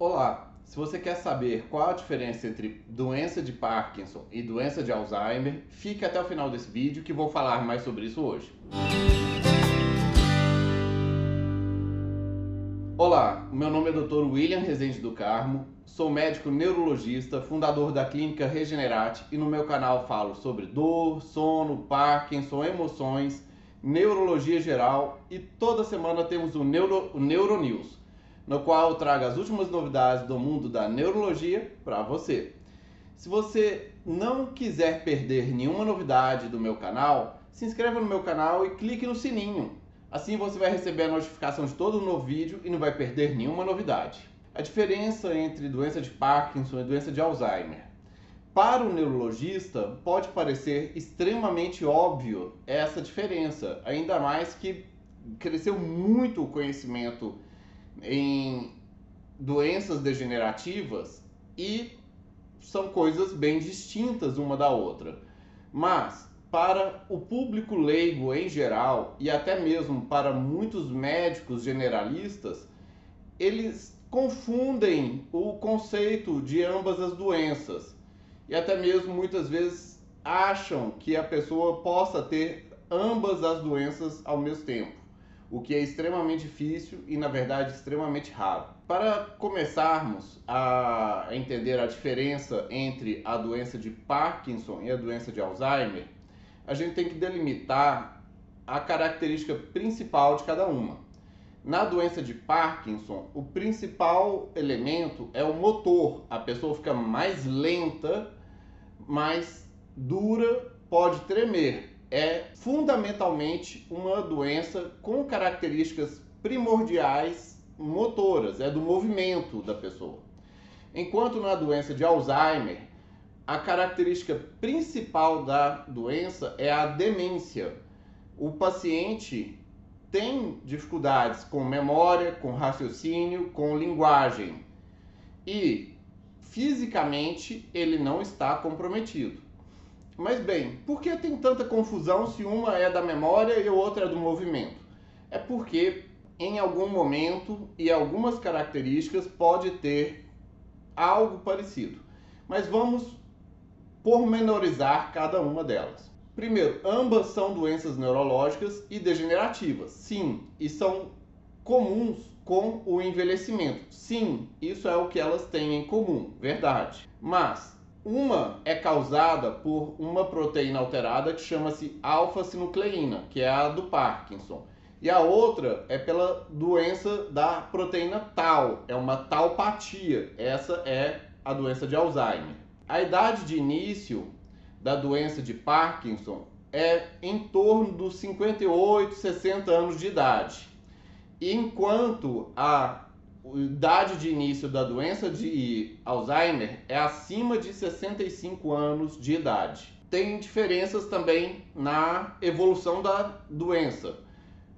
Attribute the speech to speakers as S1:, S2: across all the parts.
S1: Olá, se você quer saber qual a diferença entre doença de Parkinson e doença de Alzheimer, fique até o final desse vídeo que vou falar mais sobre isso hoje. Olá, meu nome é Dr. William Rezende do Carmo, sou médico neurologista, fundador da clínica Regenerate e no meu canal falo sobre dor, sono, Parkinson, emoções, neurologia geral e toda semana temos o Neuro, o Neuronews no qual eu trago as últimas novidades do mundo da neurologia para você. Se você não quiser perder nenhuma novidade do meu canal, se inscreva no meu canal e clique no sininho. Assim você vai receber a notificação de todo novo vídeo e não vai perder nenhuma novidade. A diferença entre doença de Parkinson e doença de Alzheimer. Para o neurologista, pode parecer extremamente óbvio essa diferença, ainda mais que cresceu muito o conhecimento em doenças degenerativas e são coisas bem distintas uma da outra. Mas para o público leigo em geral e até mesmo para muitos médicos generalistas, eles confundem o conceito de ambas as doenças e até mesmo muitas vezes acham que a pessoa possa ter ambas as doenças ao mesmo tempo o que é extremamente difícil e, na verdade, extremamente raro. Para começarmos a entender a diferença entre a doença de Parkinson e a doença de Alzheimer, a gente tem que delimitar a característica principal de cada uma. Na doença de Parkinson, o principal elemento é o motor. A pessoa fica mais lenta, mais dura, pode tremer é fundamentalmente uma doença com características primordiais motoras, é do movimento da pessoa. Enquanto na doença de Alzheimer, a característica principal da doença é a demência. O paciente tem dificuldades com memória, com raciocínio, com linguagem e fisicamente ele não está comprometido. Mas bem, por que tem tanta confusão se uma é da memória e a outra é do movimento? É porque em algum momento e algumas características pode ter algo parecido. Mas vamos pormenorizar cada uma delas. Primeiro, ambas são doenças neurológicas e degenerativas. Sim, e são comuns com o envelhecimento. Sim, isso é o que elas têm em comum, verdade. Mas uma é causada por uma proteína alterada que chama-se alfa-sinucleína, que é a do Parkinson. E a outra é pela doença da proteína tau, é uma taupatia. Essa é a doença de Alzheimer. A idade de início da doença de Parkinson é em torno dos 58, 60 anos de idade. Enquanto a a idade de início da doença de Alzheimer é acima de 65 anos de idade. Tem diferenças também na evolução da doença.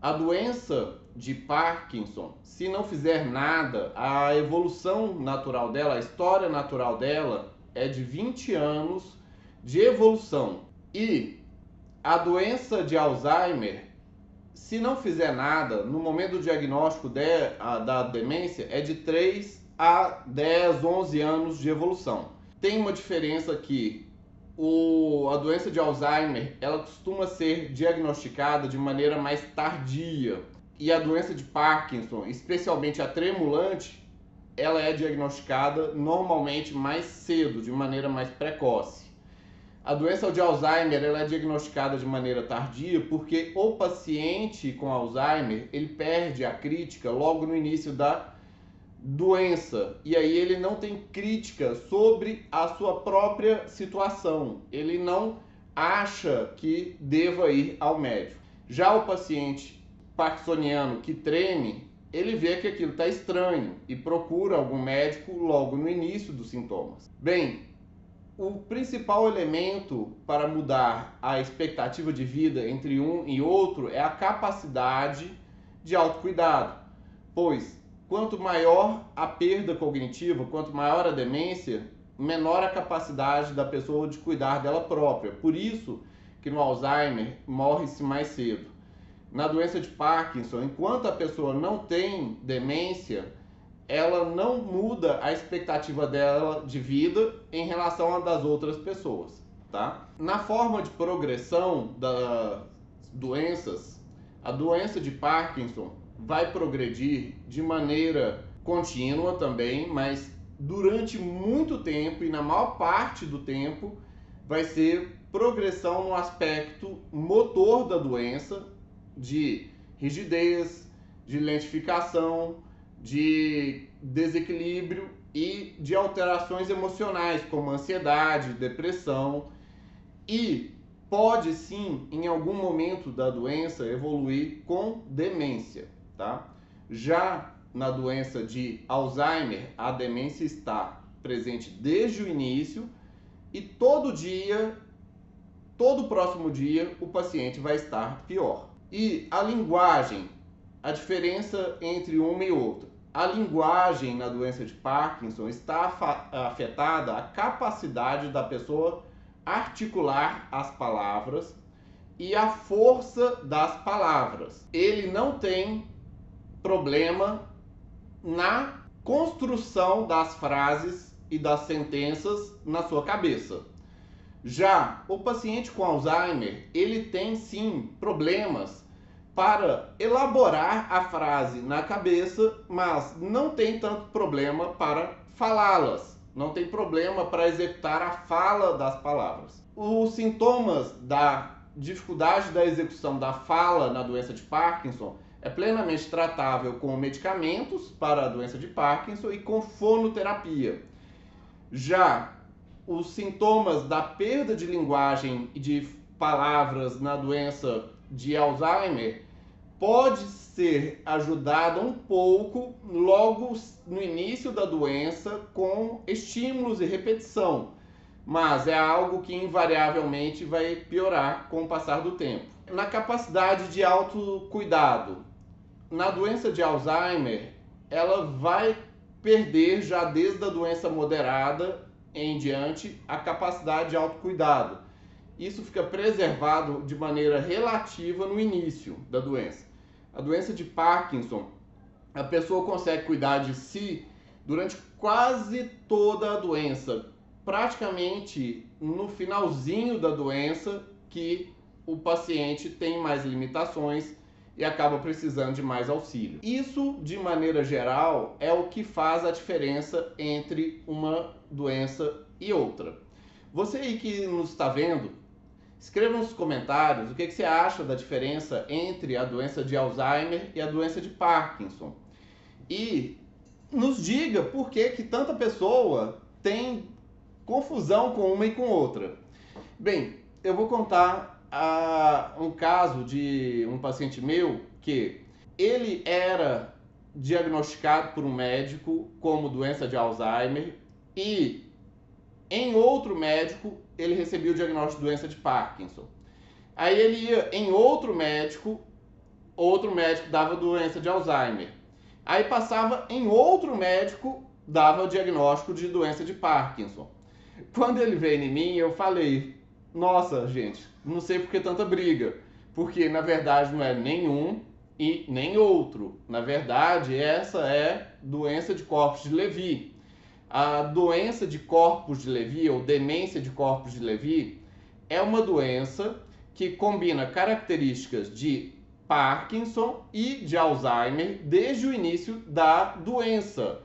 S1: A doença de Parkinson, se não fizer nada, a evolução natural dela, a história natural dela é de 20 anos de evolução. E a doença de Alzheimer se não fizer nada, no momento do diagnóstico de, a, da demência, é de 3 a 10, 11 anos de evolução. Tem uma diferença que o, a doença de Alzheimer ela costuma ser diagnosticada de maneira mais tardia e a doença de Parkinson, especialmente a tremulante, ela é diagnosticada normalmente mais cedo, de maneira mais precoce. A doença de Alzheimer ela é diagnosticada de maneira tardia porque o paciente com Alzheimer ele perde a crítica logo no início da doença e aí ele não tem crítica sobre a sua própria situação. Ele não acha que deva ir ao médico. Já o paciente parkinsoniano que treme, ele vê que aquilo está estranho e procura algum médico logo no início dos sintomas. Bem, o principal elemento para mudar a expectativa de vida entre um e outro é a capacidade de autocuidado, pois quanto maior a perda cognitiva, quanto maior a demência, menor a capacidade da pessoa de cuidar dela própria. Por isso que no Alzheimer morre-se mais cedo. Na doença de Parkinson, enquanto a pessoa não tem demência, ela não muda a expectativa dela de vida em relação a das outras pessoas, tá? Na forma de progressão das doenças, a doença de Parkinson vai progredir de maneira contínua também, mas durante muito tempo e na maior parte do tempo vai ser progressão no aspecto motor da doença, de rigidez, de lentificação, de desequilíbrio e de alterações emocionais, como ansiedade, depressão, e pode sim, em algum momento da doença, evoluir com demência, tá? Já na doença de Alzheimer, a demência está presente desde o início e todo dia, todo próximo dia, o paciente vai estar pior. E a linguagem, a diferença entre uma e outra. A linguagem na doença de Parkinson está afetada a capacidade da pessoa articular as palavras e a força das palavras. Ele não tem problema na construção das frases e das sentenças na sua cabeça. Já o paciente com Alzheimer, ele tem sim problemas para elaborar a frase na cabeça, mas não tem tanto problema para falá-las. Não tem problema para executar a fala das palavras. Os sintomas da dificuldade da execução da fala na doença de Parkinson é plenamente tratável com medicamentos para a doença de Parkinson e com fonoterapia. Já os sintomas da perda de linguagem e de palavras na doença de Alzheimer pode ser ajudado um pouco logo no início da doença com estímulos e repetição, mas é algo que invariavelmente vai piorar com o passar do tempo. Na capacidade de autocuidado, na doença de Alzheimer, ela vai perder já desde a doença moderada em diante a capacidade de autocuidado. Isso fica preservado de maneira relativa no início da doença. A doença de Parkinson, a pessoa consegue cuidar de si durante quase toda a doença, praticamente no finalzinho da doença que o paciente tem mais limitações e acaba precisando de mais auxílio. Isso, de maneira geral, é o que faz a diferença entre uma doença e outra. Você aí que nos está vendo, escreva nos comentários o que, que você acha da diferença entre a doença de Alzheimer e a doença de Parkinson. E nos diga por que, que tanta pessoa tem confusão com uma e com outra. Bem, eu vou contar a um caso de um paciente meu que ele era diagnosticado por um médico como doença de Alzheimer e em outro médico ele recebia o diagnóstico de doença de Parkinson. Aí ele ia em outro médico, outro médico dava doença de Alzheimer. Aí passava em outro médico, dava o diagnóstico de doença de Parkinson. Quando ele veio em mim, eu falei: nossa, gente, não sei por que tanta briga. Porque na verdade não é nenhum e nem outro. Na verdade, essa é doença de corpos de Levi. A doença de corpos de Levi, ou demência de corpos de Levi, é uma doença que combina características de Parkinson e de Alzheimer desde o início da doença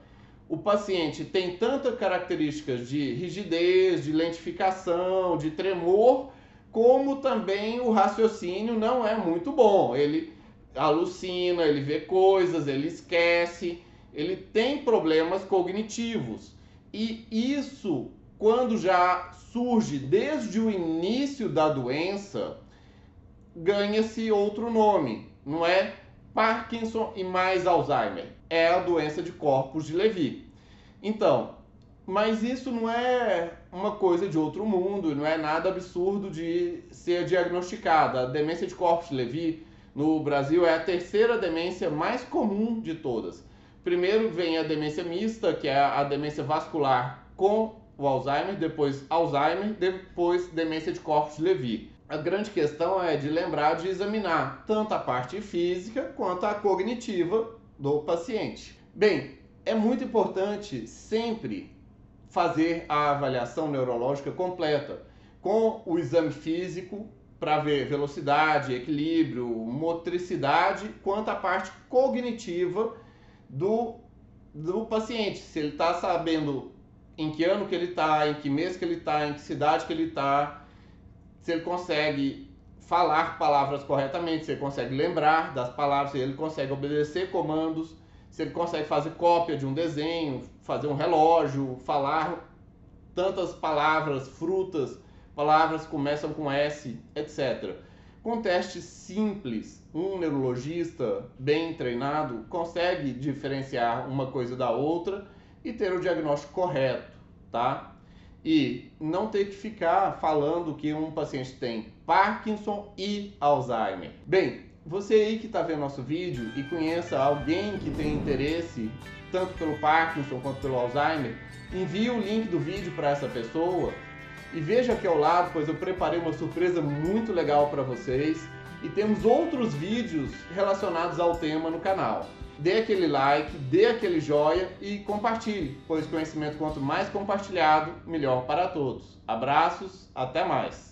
S1: o paciente tem tantas características de rigidez, de lentificação, de tremor, como também o raciocínio não é muito bom. Ele alucina, ele vê coisas, ele esquece, ele tem problemas cognitivos. E isso, quando já surge desde o início da doença, ganha-se outro nome, não é Parkinson e mais Alzheimer é a doença de corpos de Levi. Então, mas isso não é uma coisa de outro mundo, não é nada absurdo de ser diagnosticada. A demência de corpos de Levi no Brasil é a terceira demência mais comum de todas. Primeiro vem a demência mista, que é a demência vascular com o Alzheimer, depois Alzheimer, depois demência de Levi. A grande questão é de lembrar de examinar tanto a parte física quanto a cognitiva do paciente. Bem, é muito importante sempre fazer a avaliação neurológica completa, com o exame físico para ver velocidade, equilíbrio, motricidade, quanto a parte cognitiva do, do paciente. Se ele está sabendo em que ano que ele está, em que mês que ele está, em que cidade que ele está, se ele consegue falar palavras corretamente, se ele consegue lembrar das palavras, se ele consegue obedecer comandos, se ele consegue fazer cópia de um desenho, fazer um relógio, falar tantas palavras, frutas, palavras começam com S, etc. Com testes simples, um neurologista bem treinado consegue diferenciar uma coisa da outra e ter o diagnóstico correto, tá? E não ter que ficar falando que um paciente tem Parkinson e Alzheimer. Bem, você aí que está vendo nosso vídeo e conheça alguém que tem interesse tanto pelo Parkinson quanto pelo Alzheimer, envie o link do vídeo para essa pessoa e veja aqui ao lado, pois eu preparei uma surpresa muito legal para vocês e temos outros vídeos relacionados ao tema no canal. Dê aquele like, dê aquele joia e compartilhe, pois conhecimento quanto mais compartilhado, melhor para todos. Abraços, até mais!